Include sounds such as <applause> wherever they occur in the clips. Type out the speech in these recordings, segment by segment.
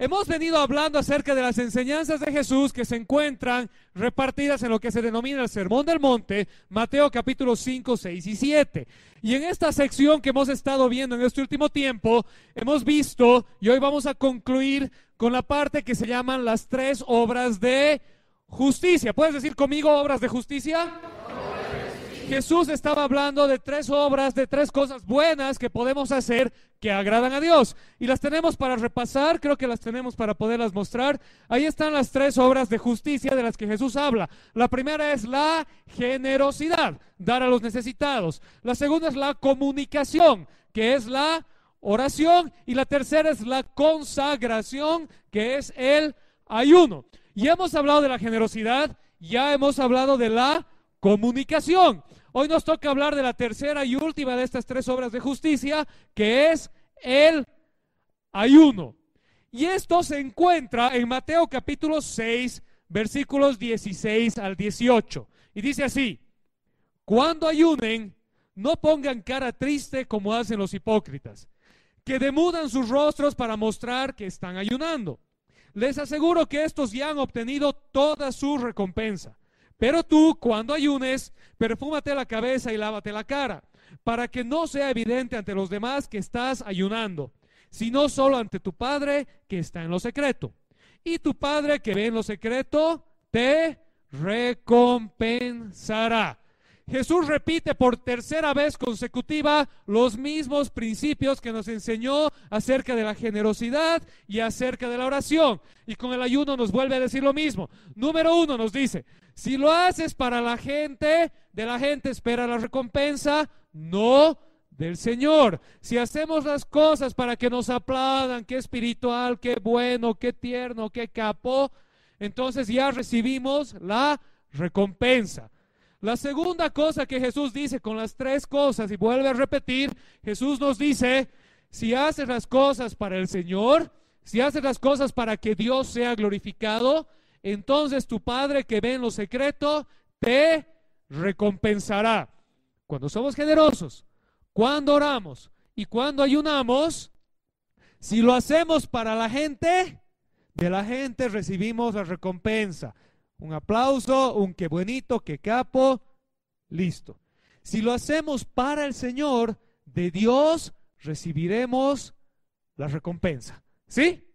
Hemos venido hablando acerca de las enseñanzas de Jesús que se encuentran repartidas en lo que se denomina el Sermón del Monte, Mateo capítulo 5, 6 y 7. Y en esta sección que hemos estado viendo en este último tiempo, hemos visto, y hoy vamos a concluir con la parte que se llaman las tres obras de justicia. ¿Puedes decir conmigo obras de justicia? Jesús estaba hablando de tres obras, de tres cosas buenas que podemos hacer que agradan a Dios. Y las tenemos para repasar, creo que las tenemos para poderlas mostrar. Ahí están las tres obras de justicia de las que Jesús habla. La primera es la generosidad, dar a los necesitados. La segunda es la comunicación, que es la oración. Y la tercera es la consagración, que es el ayuno. Ya hemos hablado de la generosidad, ya hemos hablado de la comunicación. Hoy nos toca hablar de la tercera y última de estas tres obras de justicia, que es el ayuno. Y esto se encuentra en Mateo capítulo 6, versículos 16 al 18. Y dice así, cuando ayunen, no pongan cara triste como hacen los hipócritas, que demudan sus rostros para mostrar que están ayunando. Les aseguro que estos ya han obtenido toda su recompensa. Pero tú, cuando ayunes, perfúmate la cabeza y lávate la cara, para que no sea evidente ante los demás que estás ayunando, sino solo ante tu Padre que está en lo secreto. Y tu Padre que ve en lo secreto, te recompensará. Jesús repite por tercera vez consecutiva los mismos principios que nos enseñó acerca de la generosidad y acerca de la oración. Y con el ayuno nos vuelve a decir lo mismo. Número uno nos dice, si lo haces para la gente, de la gente espera la recompensa, no del Señor. Si hacemos las cosas para que nos aplaudan, qué espiritual, qué bueno, qué tierno, qué capo, entonces ya recibimos la recompensa. La segunda cosa que Jesús dice con las tres cosas, y vuelve a repetir, Jesús nos dice, si haces las cosas para el Señor, si haces las cosas para que Dios sea glorificado, entonces tu Padre que ve en lo secreto te recompensará. Cuando somos generosos, cuando oramos y cuando ayunamos, si lo hacemos para la gente, de la gente recibimos la recompensa. Un aplauso, un qué bonito, qué capo, listo. Si lo hacemos para el Señor, de Dios recibiremos la recompensa. ¿Sí?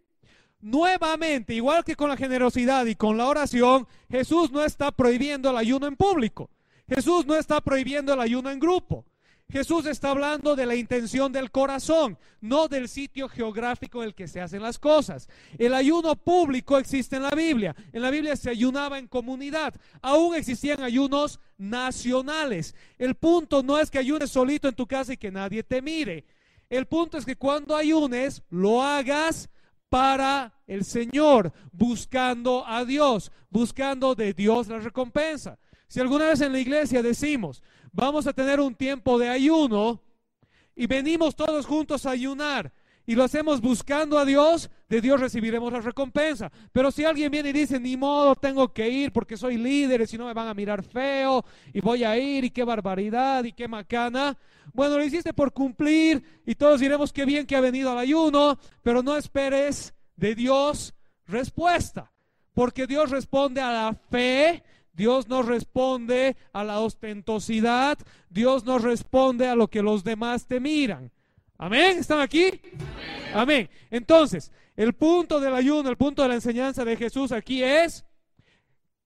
Nuevamente, igual que con la generosidad y con la oración, Jesús no está prohibiendo el ayuno en público. Jesús no está prohibiendo el ayuno en grupo. Jesús está hablando de la intención del corazón, no del sitio geográfico en el que se hacen las cosas. El ayuno público existe en la Biblia. En la Biblia se ayunaba en comunidad. Aún existían ayunos nacionales. El punto no es que ayunes solito en tu casa y que nadie te mire. El punto es que cuando ayunes, lo hagas para el Señor, buscando a Dios, buscando de Dios la recompensa. Si alguna vez en la iglesia decimos, vamos a tener un tiempo de ayuno y venimos todos juntos a ayunar y lo hacemos buscando a Dios, de Dios recibiremos la recompensa. Pero si alguien viene y dice, ni modo, tengo que ir porque soy líder y si no me van a mirar feo y voy a ir y qué barbaridad y qué macana. Bueno, lo hiciste por cumplir y todos diremos qué bien que ha venido al ayuno, pero no esperes de Dios respuesta, porque Dios responde a la fe Dios nos responde a la ostentosidad, Dios nos responde a lo que los demás te miran. Amén, ¿están aquí? Amén. Entonces, el punto del ayuno, el punto de la enseñanza de Jesús aquí es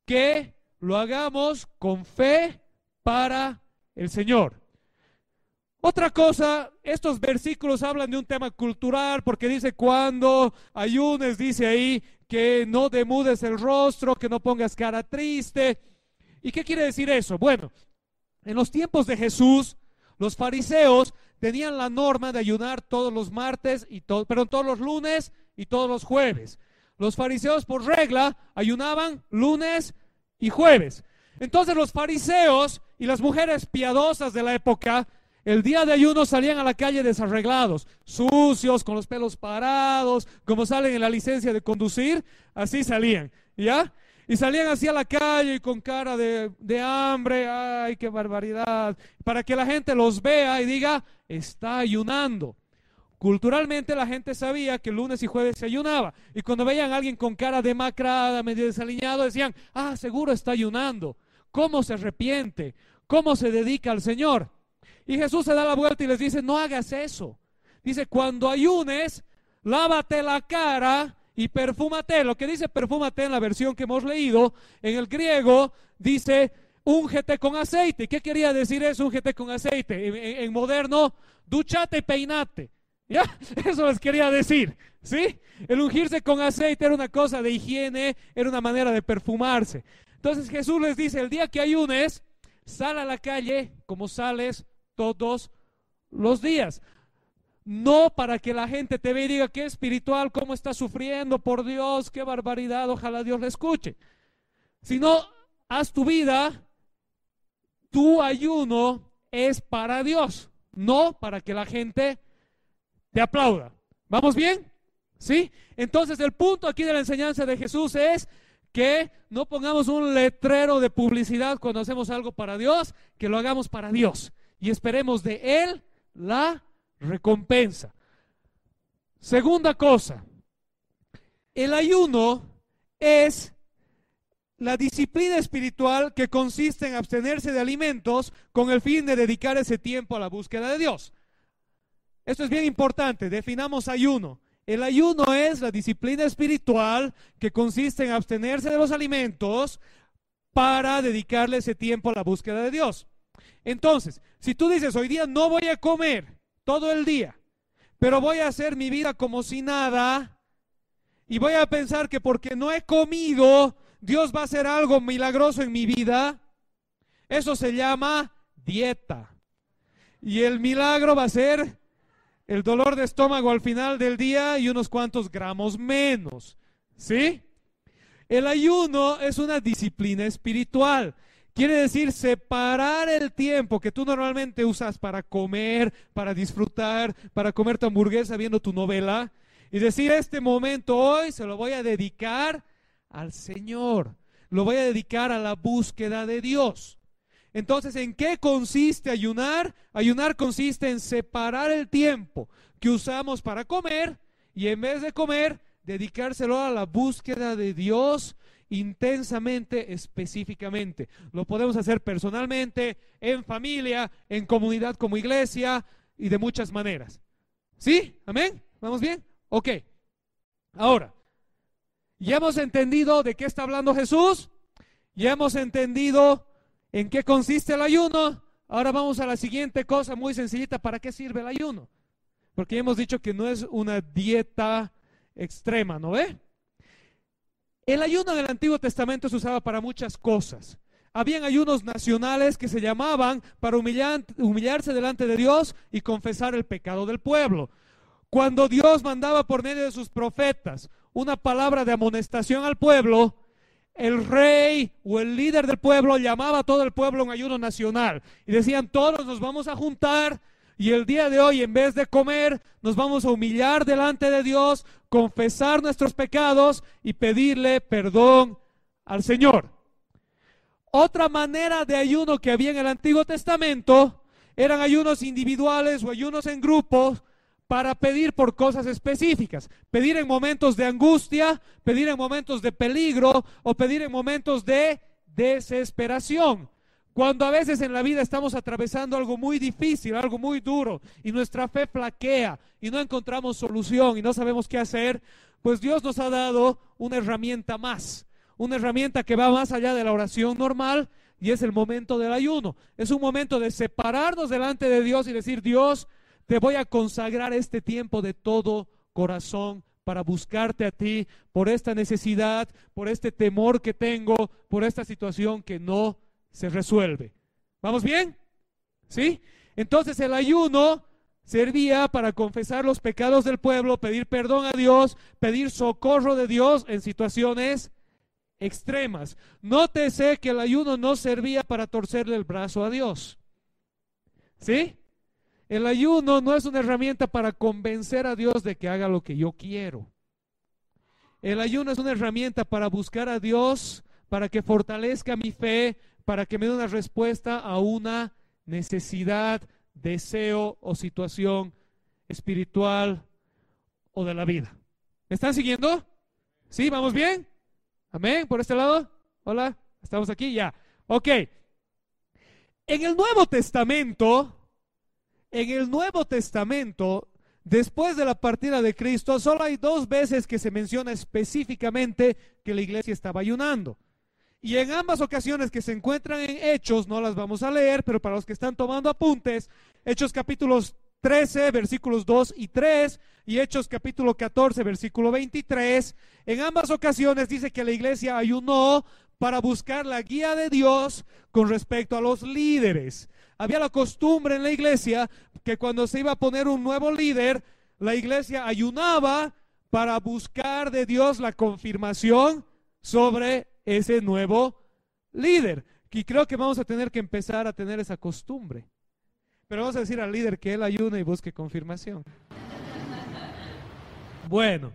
que lo hagamos con fe para el Señor. Otra cosa, estos versículos hablan de un tema cultural porque dice cuando ayunes, dice ahí que no demudes el rostro, que no pongas cara triste. ¿Y qué quiere decir eso? Bueno, en los tiempos de Jesús, los fariseos tenían la norma de ayunar todos los martes y todo, perdón, todos los lunes y todos los jueves. Los fariseos por regla ayunaban lunes y jueves. Entonces los fariseos y las mujeres piadosas de la época, el día de ayuno salían a la calle desarreglados, sucios, con los pelos parados, como salen en la licencia de conducir, así salían, ¿ya? Y salían así a la calle con cara de, de, hambre, ay, qué barbaridad, para que la gente los vea y diga, está ayunando. Culturalmente la gente sabía que lunes y jueves se ayunaba. Y cuando veían a alguien con cara demacrada, medio desaliñado, decían, ah, seguro está ayunando. ¿Cómo se arrepiente? ¿Cómo se dedica al Señor? Y Jesús se da la vuelta y les dice, no hagas eso. Dice, cuando ayunes, lávate la cara y perfúmate. Lo que dice perfúmate en la versión que hemos leído, en el griego dice úngete con aceite. ¿Qué quería decir eso, úngete con aceite? En, moderno, duchate y peinate. ¿Ya? <laughs> Eso les quería decir. ¿Sí? El ungirse con aceite era una cosa de higiene, era una manera de perfumarse. Entonces Jesús les dice, el día que ayunes, sal a la calle como sales todos los días no para que la gente te vea y diga que espiritual, cómo está sufriendo, por Dios, qué barbaridad, ojalá Dios le escuche. Sino, haz tu vida, tu ayuno es para Dios, no para que la gente te aplauda. ¿Vamos bien? ¿Sí? Entonces el punto aquí de la enseñanza de Jesús es que no pongamos un letrero de publicidad cuando hacemos algo para Dios, que lo hagamos para Dios y esperemos de Él la recompensa. Segunda cosa, el ayuno es la disciplina espiritual que consiste en abstenerse de alimentos con el fin de dedicar ese tiempo a la búsqueda de Dios. Esto es bien importante, definamos ayuno. El ayuno es la disciplina espiritual que consiste en abstenerse de los alimentos para dedicarle ese tiempo a la búsqueda de Dios. Entonces, si tú dices, hoy día no voy a comer, todo el día, pero voy a hacer mi vida como si nada y voy a pensar que porque no he comido, Dios va a hacer algo milagroso en mi vida. Eso se llama dieta. Y el milagro va a ser el dolor de estómago al final del día y unos cuantos gramos menos. ¿Sí? El ayuno es una disciplina espiritual. Quiere decir separar el tiempo que tú normalmente usas para comer, para disfrutar, para comer tu hamburguesa viendo tu novela y decir este momento hoy se lo voy a dedicar al Señor, lo voy a dedicar a la búsqueda de Dios. Entonces, ¿en qué consiste ayunar? Ayunar consiste en separar el tiempo que usamos para comer y en vez de comer, dedicárselo a la búsqueda de Dios intensamente, específicamente. Lo podemos hacer personalmente, en familia, en comunidad como iglesia y de muchas maneras. ¿Sí? ¿Amén? ¿Vamos bien? Ok. Ahora, ya hemos entendido de qué está hablando Jesús, ya hemos entendido en qué consiste el ayuno. Ahora vamos a la siguiente cosa muy sencillita, ¿para qué sirve el ayuno? Porque ya hemos dicho que no es una dieta extrema, ¿no ve? El ayuno en el Antiguo Testamento se usaba para muchas cosas. Habían ayunos nacionales que se llamaban para humillarse delante de Dios y confesar el pecado del pueblo. Cuando Dios mandaba por medio de sus profetas una palabra de amonestación al pueblo, el rey o el líder del pueblo llamaba a todo el pueblo a un ayuno nacional y decían, todos nos vamos a juntar y el día de hoy, en vez de comer, nos vamos a humillar delante de Dios, confesar nuestros pecados y pedirle perdón al Señor. Otra manera de ayuno que había en el Antiguo Testamento eran ayunos individuales o ayunos en grupos para pedir por cosas específicas. Pedir en momentos de angustia, pedir en momentos de peligro o pedir en momentos de desesperación. Cuando a veces en la vida estamos atravesando algo muy difícil, algo muy duro, y nuestra fe flaquea y no encontramos solución y no sabemos qué hacer, pues Dios nos ha dado una herramienta más, una herramienta que va más allá de la oración normal y es el momento del ayuno. Es un momento de separarnos delante de Dios y decir, Dios, te voy a consagrar este tiempo de todo corazón para buscarte a ti por esta necesidad, por este temor que tengo, por esta situación que no se resuelve. ¿Vamos bien? ¿Sí? Entonces el ayuno servía para confesar los pecados del pueblo, pedir perdón a Dios, pedir socorro de Dios en situaciones extremas. Nótese que el ayuno no servía para torcerle el brazo a Dios. ¿Sí? El ayuno no es una herramienta para convencer a Dios de que haga lo que yo quiero. El ayuno es una herramienta para buscar a Dios, para que fortalezca mi fe, para que me dé una respuesta a una necesidad, deseo o situación espiritual o de la vida. ¿Me están siguiendo? ¿Sí? ¿Vamos bien? Amén. ¿Por este lado? Hola. ¿Estamos aquí? Ya. Ok. En el Nuevo Testamento, en el Nuevo Testamento, después de la partida de Cristo, solo hay dos veces que se menciona específicamente que la iglesia estaba ayunando. Y en ambas ocasiones que se encuentran en Hechos, no las vamos a leer, pero para los que están tomando apuntes, Hechos capítulos 13, versículos 2 y 3, y Hechos capítulo 14, versículo 23, en ambas ocasiones dice que la iglesia ayunó para buscar la guía de Dios con respecto a los líderes. Había la costumbre en la iglesia que cuando se iba a poner un nuevo líder, la iglesia ayunaba para buscar de Dios la confirmación sobre ese nuevo líder. Y creo que vamos a tener que empezar a tener esa costumbre. Pero vamos a decir al líder que él ayune y busque confirmación. Bueno,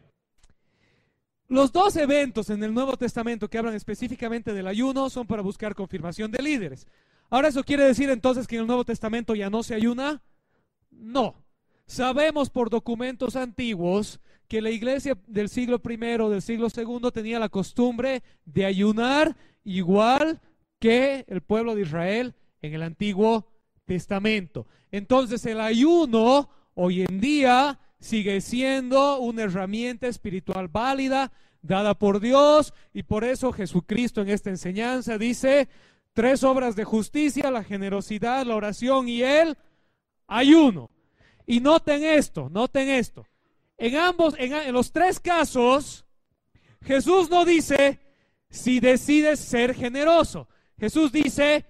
los dos eventos en el Nuevo Testamento que hablan específicamente del ayuno son para buscar confirmación de líderes. Ahora, ¿eso quiere decir entonces que en el Nuevo Testamento ya no se ayuna? No. Sabemos por documentos antiguos que la iglesia del siglo I, del siglo II, tenía la costumbre de ayunar igual que el pueblo de Israel en el Antiguo Testamento. Entonces el ayuno hoy en día sigue siendo una herramienta espiritual válida dada por Dios y por eso Jesucristo en esta enseñanza dice tres obras de justicia, la generosidad, la oración y el ayuno. Y noten esto, noten esto. En ambos, en, los tres casos, Jesús no dice si decides ser generoso. Jesús dice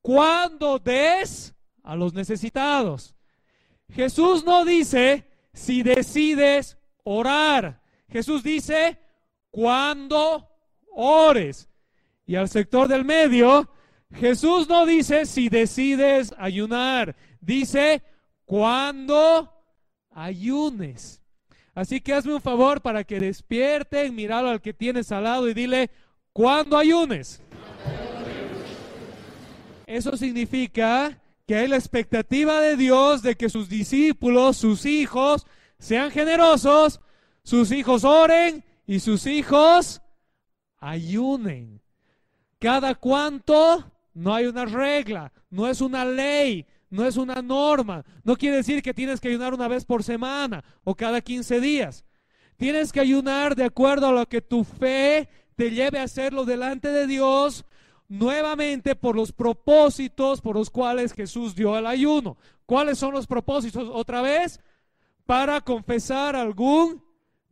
cuando des a los necesitados. Jesús no dice si decides orar. Jesús dice cuando ores. Y al sector del medio, Jesús no dice si decides ayunar. Dice cuando ayunes. Así que hazme un favor para que despierten, miralo al que tienes al lado y dile, cuando ayunes. Eso significa que hay la expectativa de Dios de que sus discípulos, sus hijos, sean generosos, sus hijos oren y sus hijos ayunen. Cada cuanto no hay una regla, no es una ley, no es una norma. No quiere decir que tienes que ayunar una vez por semana o cada 15 días. Tienes que ayunar de acuerdo a lo que tu fe te lleve a hacerlo delante de Dios nuevamente por los propósitos por los cuales Jesús dio el ayuno. ¿Cuáles son los propósitos? Otra vez, para confesar algún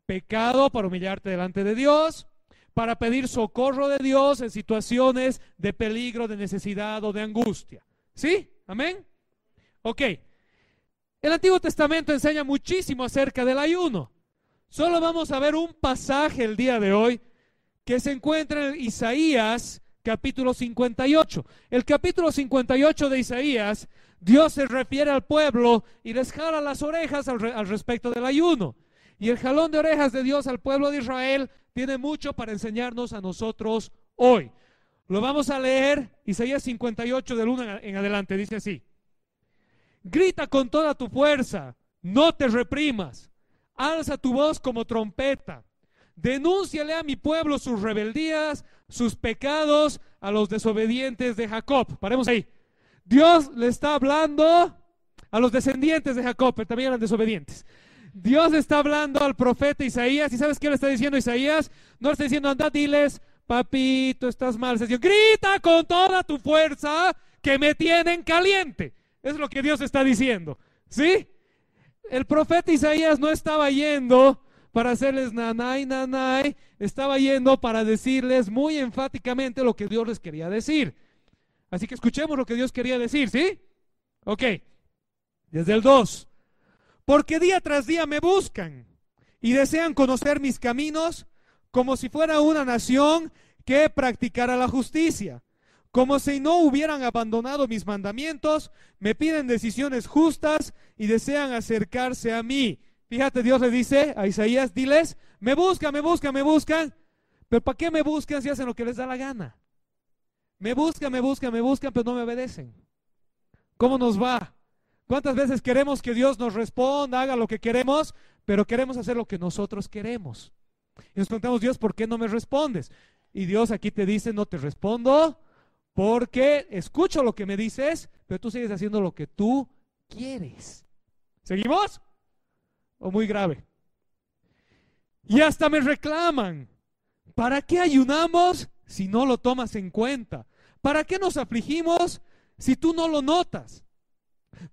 pecado, para humillarte delante de Dios, para pedir socorro de Dios en situaciones de peligro, de necesidad o de angustia. ¿Sí? Amén. Ok. El Antiguo Testamento enseña muchísimo acerca del ayuno. Solo vamos a ver un pasaje el día de hoy que se encuentra en Isaías capítulo 58. El capítulo 58 de Isaías, Dios se refiere al pueblo y les jala las orejas al, al, respecto del ayuno. Y el jalón de orejas de Dios al pueblo de Israel tiene mucho para enseñarnos a nosotros hoy. Lo vamos a leer, Isaías 58 del 1 en adelante, dice así. Grita con toda tu fuerza, no te reprimas, alza tu voz como trompeta Denúnciale a mi pueblo sus rebeldías, sus pecados, a los desobedientes de Jacob. Paremos ahí. Dios le está hablando a los descendientes de Jacob, pero también eran desobedientes. Dios está hablando al profeta Isaías. ¿Y sabes qué le está diciendo Isaías? No le está diciendo, anda, diles, papito, estás mal. Grita con toda tu fuerza que me tienen caliente. Es lo que Dios está diciendo. ¿Sí? El profeta Isaías no estaba yendo para hacerles nanay, nanay, estaba yendo para decirles muy enfáticamente lo que Dios les quería decir. Así que escuchemos lo que Dios quería decir, ¿sí? Ok, desde el 2. Porque día tras día me buscan y desean conocer mis caminos como si fuera una nación que practicara la justicia. Como si no hubieran abandonado mis mandamientos, me piden decisiones justas y desean acercarse a mí. Fíjate, Dios le dice a Isaías, diles, me buscan, me buscan, me buscan. Pero ¿para qué me buscan si hacen lo que les da la gana? Me buscan, me buscan, me buscan, pero no me obedecen. ¿Cómo nos va? ¿Cuántas veces queremos que Dios nos responda, haga lo que queremos, pero queremos hacer lo que nosotros queremos? Y nos preguntamos, Dios, ¿por qué no me respondes? Y Dios aquí te dice, no te respondo porque escucho lo que me dices, pero tú sigues haciendo lo que tú quieres. ¿Seguimos? ¿O muy grave? Y hasta me reclaman, ¿para qué ayunamos si no lo tomas en cuenta? ¿Para qué nos afligimos si tú no lo notas?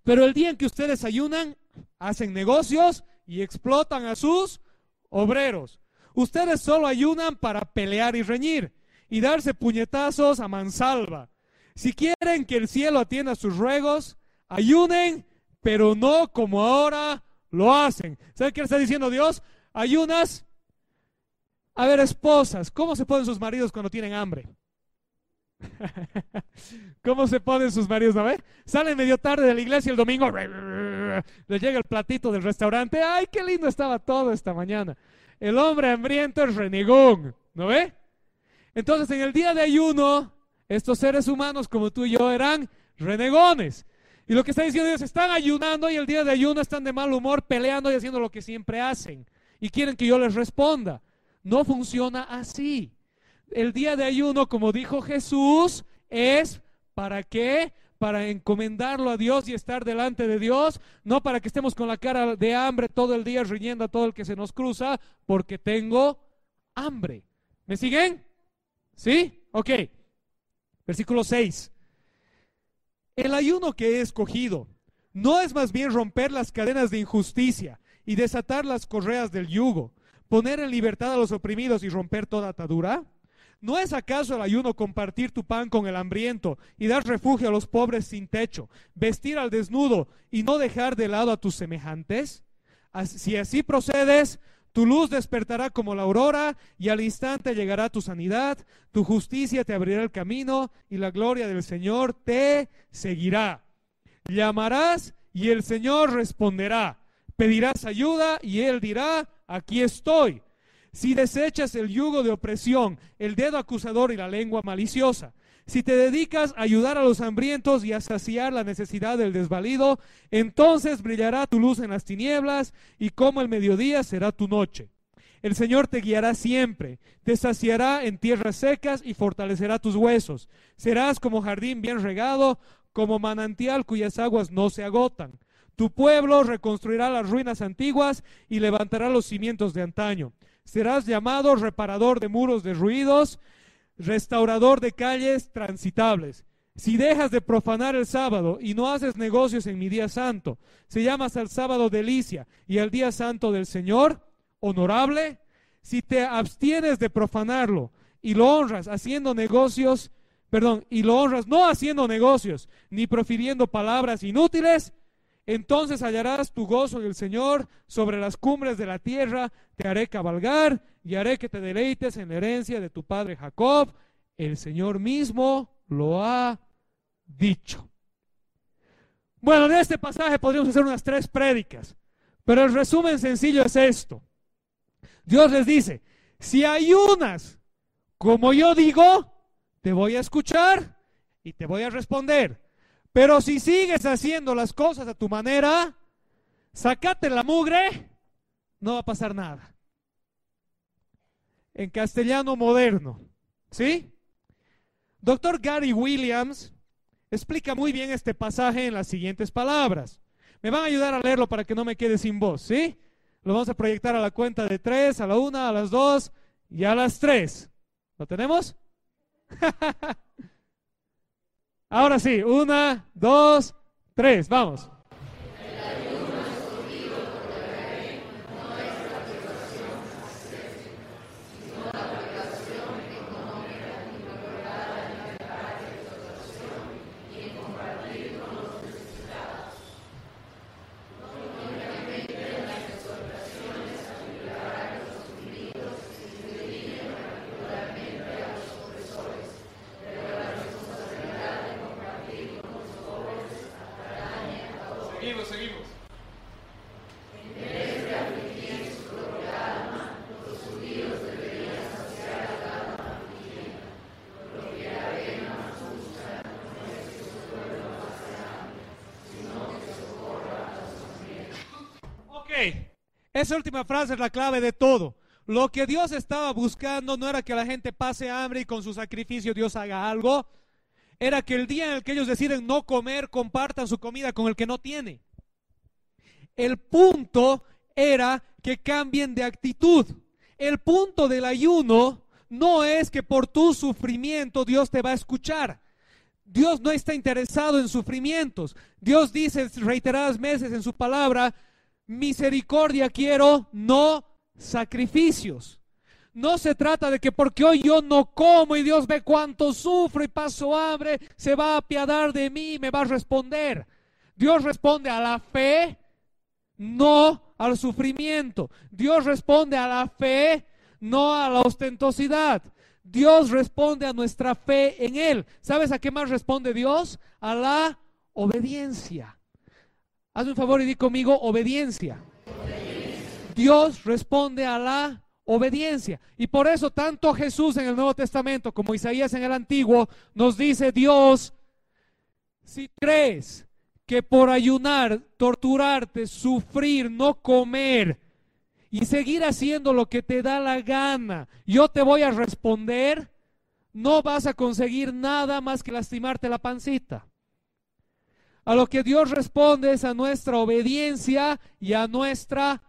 Pero el día en que ustedes ayunan, hacen negocios y explotan a sus obreros. Ustedes solo ayunan para pelear y reñir y darse puñetazos a mansalva. Si quieren que el cielo atienda sus ruegos, ayunen, pero no como ahora lo hacen. ¿Saben qué está diciendo Dios? Ayunas. A ver, esposas, ¿cómo se ponen sus maridos cuando tienen hambre? <laughs> ¿Cómo se ponen sus maridos? ¿No ve? Salen medio tarde de la iglesia el domingo, <laughs> les llega el platito del restaurante. ¡Ay, qué lindo estaba todo esta mañana! El hombre hambriento es renegón, ¿no ve? Entonces, en el día de ayuno, estos seres humanos como tú y yo eran renegones. Y lo que está diciendo Dios, están ayunando y el día de ayuno están de mal humor, peleando y haciendo lo que siempre hacen. Y quieren que yo les responda. No funciona así. El día de ayuno, como dijo Jesús, es para qué? Para encomendarlo a Dios y estar delante de Dios, no para que estemos con la cara de hambre todo el día riñendo a todo el que se nos cruza, porque tengo hambre. ¿Me siguen? ¿Sí? Ok. Versículo 6. El ayuno que he escogido no es más bien romper las cadenas de injusticia y desatar las correas del yugo, poner en libertad a los oprimidos y romper toda atadura. ¿No es acaso el ayuno compartir tu pan con el hambriento y dar refugio a los pobres sin techo, vestir al desnudo y no dejar de lado a tus semejantes? Si así procedes, tu luz despertará como la aurora y al instante llegará tu sanidad, tu justicia te abrirá el camino y la gloria del Señor te seguirá. Llamarás y el Señor responderá. Pedirás ayuda y Él dirá, aquí estoy. Si desechas el yugo de opresión, el dedo acusador y la lengua maliciosa, si te dedicas a ayudar a los hambrientos y a saciar la necesidad del desvalido, entonces brillará tu luz en las tinieblas y como el mediodía será tu noche. El Señor te guiará siempre, te saciará en tierras secas y fortalecerá tus huesos. Serás como jardín bien regado, como manantial cuyas aguas no se agotan. Tu pueblo reconstruirá las ruinas antiguas y levantará los cimientos de antaño. Serás llamado reparador de muros derruidos restaurador de calles transitables. Si dejas de profanar el sábado y no haces negocios en mi día santo, si llamas al sábado delicia y al día santo del Señor honorable, si te abstienes de profanarlo y lo honras haciendo negocios, perdón, y lo honras no haciendo negocios ni profiriendo palabras inútiles, entonces hallarás tu gozo en el Señor sobre las cumbres de la tierra, te haré cabalgar y haré que te deleites en la herencia de tu padre Jacob. El Señor mismo lo ha dicho. Bueno, de este pasaje podríamos hacer unas tres prédicas, pero el resumen sencillo es esto. Dios les dice, si ayunas como yo digo, te voy a escuchar y te voy a responder. Pero si sigues haciendo las cosas a tu manera, sacate la mugre, no va a pasar nada. En castellano moderno, ¿sí? Doctor Gary Williams explica muy bien este pasaje en las siguientes palabras. Me van a ayudar a leerlo para que no me quede sin voz, ¿sí? Lo vamos a proyectar a la cuenta de tres, a la una, a las dos y a las tres. ¿Lo tenemos? <laughs> Ahora sí, una, dos, tres, vamos. Esa última frase es la clave de todo. Lo que Dios estaba buscando no era que la gente pase hambre y con su sacrificio Dios haga algo. Era que el día en el que ellos deciden no comer, compartan su comida con el que no tiene. El punto era que cambien de actitud. El punto del ayuno no es que por tu sufrimiento Dios te va a escuchar. Dios no está interesado en sufrimientos. Dios dice reiteradas veces en su palabra, misericordia quiero, no sacrificios. No se trata de que porque hoy yo no como y Dios ve cuánto sufro y paso hambre, se va a apiadar de mí y me va a responder. Dios responde a la fe, no al sufrimiento. Dios responde a la fe, no a la ostentosidad. Dios responde a nuestra fe en Él. ¿Sabes a qué más responde Dios? A la obediencia. Hazme un favor y di conmigo obediencia. Dios responde a la obediencia. Y por eso tanto Jesús en el Nuevo Testamento como Isaías en el Antiguo nos dice Dios, si crees que por ayunar, torturarte, sufrir, no comer y seguir haciendo lo que te da la gana, yo te voy a responder, no vas a conseguir nada más que lastimarte la pancita. A lo que Dios responde es a nuestra obediencia y a nuestra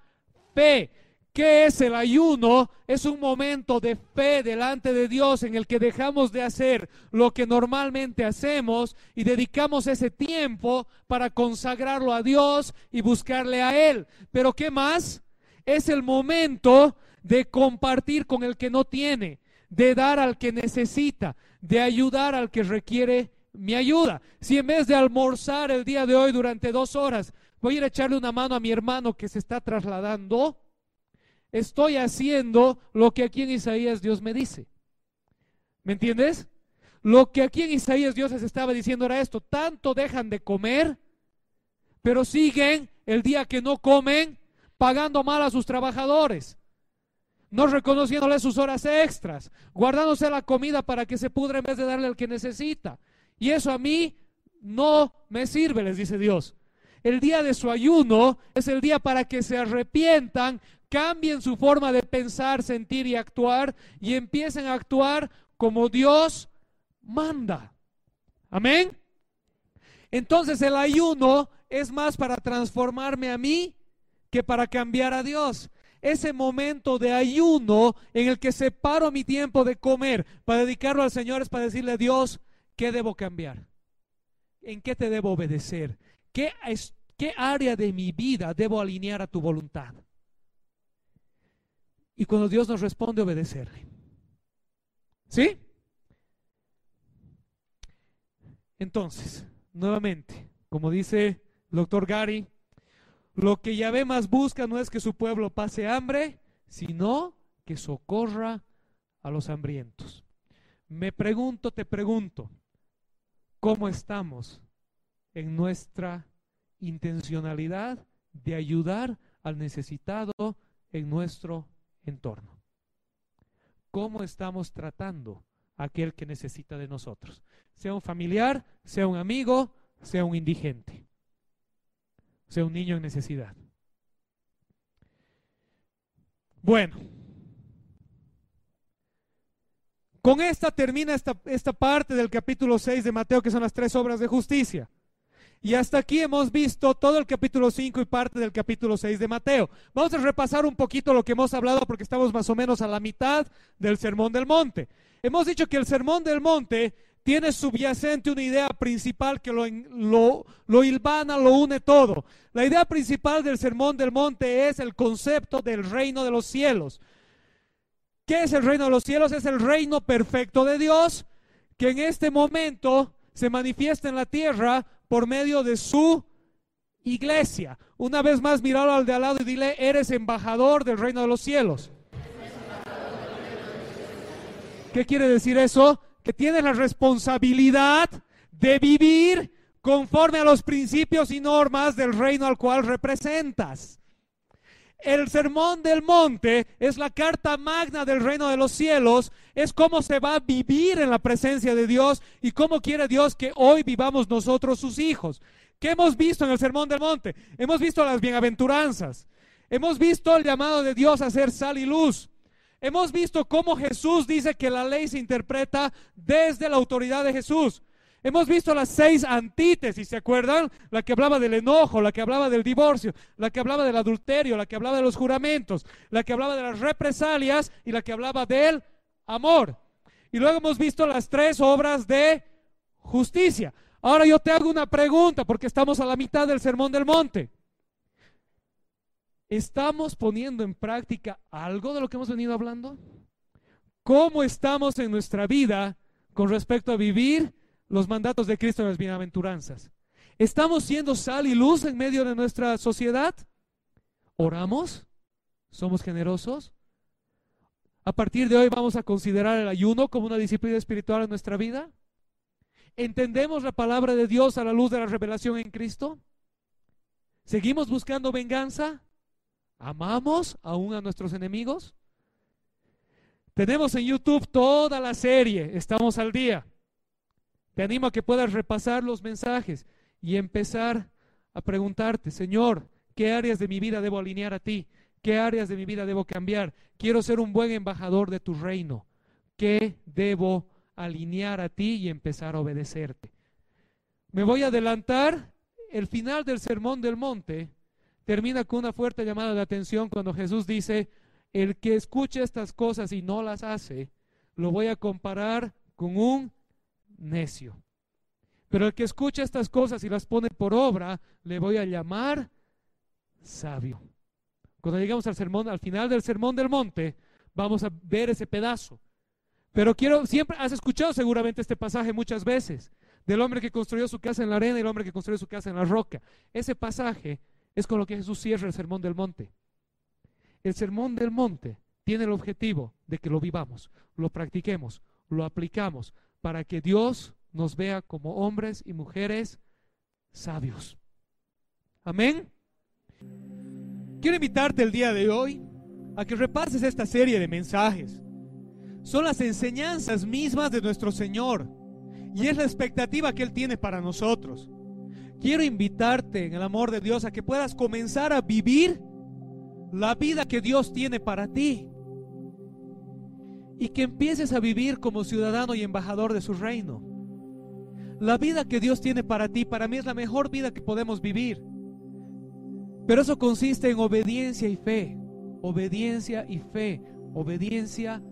fe. ¿Qué es el ayuno? Es un momento de fe delante de Dios en el que dejamos de hacer lo que normalmente hacemos y dedicamos ese tiempo para consagrarlo a Dios y buscarle a Él. Pero ¿qué más? Es el momento de compartir con el que no tiene, de dar al que necesita, de ayudar al que requiere mi ayuda. Si en vez de almorzar el día de hoy durante dos horas, voy a ir a echarle una mano a mi hermano que se está trasladando, estoy haciendo lo que aquí en Isaías Dios me dice. ¿Me entiendes? Lo que aquí en Isaías Dios les estaba diciendo era esto, tanto dejan de comer, pero siguen el día que no comen pagando mal a sus trabajadores, no reconociéndole sus horas extras, guardándose la comida para que se pudra en vez de darle al que necesita. Y eso a mí no me sirve, les dice Dios. El día de su ayuno es el día para que se arrepientan, cambien su forma de pensar, sentir y actuar y empiecen a actuar como Dios manda. Amén. Entonces el ayuno es más para transformarme a mí que para cambiar a Dios. Ese momento de ayuno en el que separo mi tiempo de comer para dedicarlo al Señor es para decirle a Dios, ¿qué debo cambiar? ¿En qué te debo obedecer? ¿Qué, ¿Qué área de mi vida debo alinear a tu voluntad? Y cuando Dios nos responde, obedecerle. ¿Sí? Entonces, nuevamente, como dice el doctor Gary, lo que Yahvé más busca no es que su pueblo pase hambre, sino que socorra a los hambrientos. Me pregunto, te pregunto, ¿cómo estamos en nuestra intencionalidad de ayudar al necesitado en nuestro entorno. ¿Cómo estamos tratando a aquel que necesita de nosotros? Sea un familiar, sea un amigo, sea un indigente, sea un niño en necesidad. Bueno, con esta termina esta, esta parte del capítulo 6 de Mateo, que son las tres obras de justicia. Y hasta aquí hemos visto todo el capítulo 5 y parte del capítulo 6 de Mateo. Vamos a repasar un poquito lo que hemos hablado porque estamos más o menos a la mitad del Sermón del Monte. Hemos dicho que el Sermón del Monte tiene subyacente una idea principal que lo, lo, lo hilvana, lo une todo. La idea principal del Sermón del Monte es el concepto del reino de los cielos. ¿Qué es el reino de los cielos? Es el reino perfecto de Dios que en este momento se manifiesta en la tierra por medio de su iglesia. Una vez más, míralo al de al lado y dile, eres embajador del reino de los cielos. ¿Qué quiere decir eso? Que tienes la responsabilidad de vivir conforme a los principios y normas del reino al cual representas. El sermón del monte es la carta magna del reino de los cielos, es cómo se va a vivir en la presencia de Dios y cómo quiere Dios que hoy vivamos nosotros sus hijos. ¿Qué hemos visto en el sermón del monte? Hemos visto las bienaventuranzas, hemos visto el llamado de Dios a ser sal y luz. Hemos visto cómo Jesús dice que la ley se interpreta desde la autoridad de Jesús. Hemos visto las seis antítesis, ¿se acuerdan? La que hablaba del enojo, la que hablaba del divorcio, la que hablaba del adulterio, la que hablaba de los juramentos, la que hablaba de las represalias y la que hablaba del amor. Y luego hemos visto las tres obras de justicia. Ahora yo te hago una pregunta porque estamos a la mitad del Sermón del Monte. ¿Estamos poniendo en práctica algo de lo que hemos venido hablando? ¿Cómo estamos en nuestra vida con respecto a vivir los mandatos de Cristo en las bienaventuranzas? ¿Estamos siendo sal y luz en medio de nuestra sociedad? ¿Oramos? ¿Somos generosos? A partir de hoy vamos a considerar el ayuno como una disciplina espiritual en nuestra vida. ¿Entendemos la palabra de Dios a la luz de la revelación en Cristo? ¿Seguimos buscando venganza? ¿Amamos aún a nuestros enemigos? Tenemos en YouTube toda la serie, estamos al día. Te animo a que puedas repasar los mensajes y empezar a preguntarte, Señor, ¿qué áreas de mi vida debo alinear a ti? ¿Qué áreas de mi vida debo cambiar? Quiero ser un buen embajador de tu reino. ¿Qué debo alinear a ti y empezar a obedecerte? Me voy a adelantar. El final del Sermón del Monte termina con una fuerte llamada de atención cuando Jesús dice, el que escucha estas cosas y no las hace, lo voy a comparar con un necio. Pero el que escucha estas cosas y las pone por obra, le voy a llamar sabio. Cuando llegamos al sermón, al final del sermón del monte, vamos a ver ese pedazo. Pero quiero, siempre has escuchado seguramente este pasaje muchas veces, del hombre que construyó su casa en la arena y el hombre que construyó su casa en la roca. Ese pasaje es con lo que Jesús cierra el sermón del monte. El sermón del monte tiene el objetivo de que lo vivamos, lo practiquemos, lo aplicamos, para que Dios nos vea como hombres y mujeres sabios. Amén. Quiero invitarte el día de hoy a que repases esta serie de mensajes. Son las enseñanzas mismas de nuestro Señor y es la expectativa que Él tiene para nosotros. Quiero invitarte en el amor de Dios a que puedas comenzar a vivir la vida que Dios tiene para ti. Y que empieces a vivir como ciudadano y embajador de su reino. La vida que Dios tiene para ti, para mí es la mejor vida que podemos vivir. Pero eso consiste en obediencia y fe. Obediencia y fe. Obediencia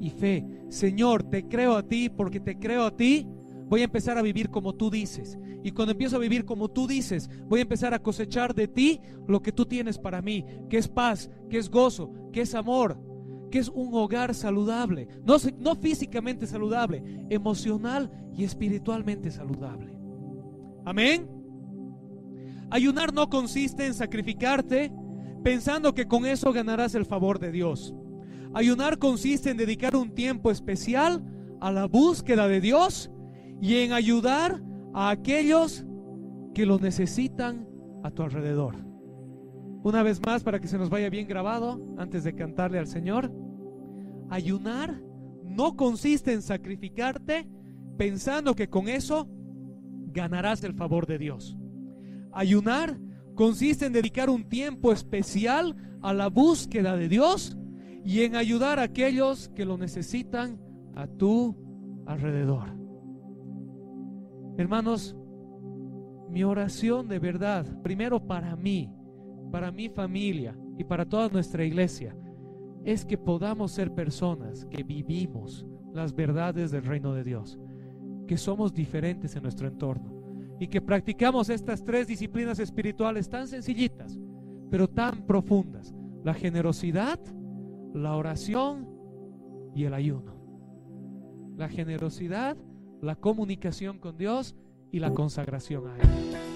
y fe. Señor, te creo a ti porque te creo a ti voy a empezar a vivir como tú dices. Y cuando empiezo a vivir como tú dices, voy a empezar a cosechar de ti lo que tú tienes para mí, que es paz, que es gozo, que es amor, que es un hogar saludable. No, no físicamente saludable, emocional y espiritualmente saludable. Amén. Ayunar no consiste en sacrificarte pensando que con eso ganarás el favor de Dios. Ayunar consiste en dedicar un tiempo especial a la búsqueda de Dios y en ayudar a aquellos que lo necesitan a tu alrededor. Una vez más, para que se nos vaya bien grabado, antes de cantarle al Señor, ayunar no consiste en sacrificarte pensando que con eso ganarás el favor de Dios. Ayunar consiste en dedicar un tiempo especial a la búsqueda de Dios y en ayudar a aquellos que lo necesitan a tu alrededor. Hermanos, mi oración de verdad, primero para mí, para mi familia y para toda nuestra iglesia, es que podamos ser personas que vivimos las verdades del reino de Dios, que somos diferentes en nuestro entorno y que practicamos estas tres disciplinas espirituales tan sencillitas, pero tan profundas, la generosidad, la oración y el ayuno. La generosidad, la comunicación con Dios y la consagración a Él.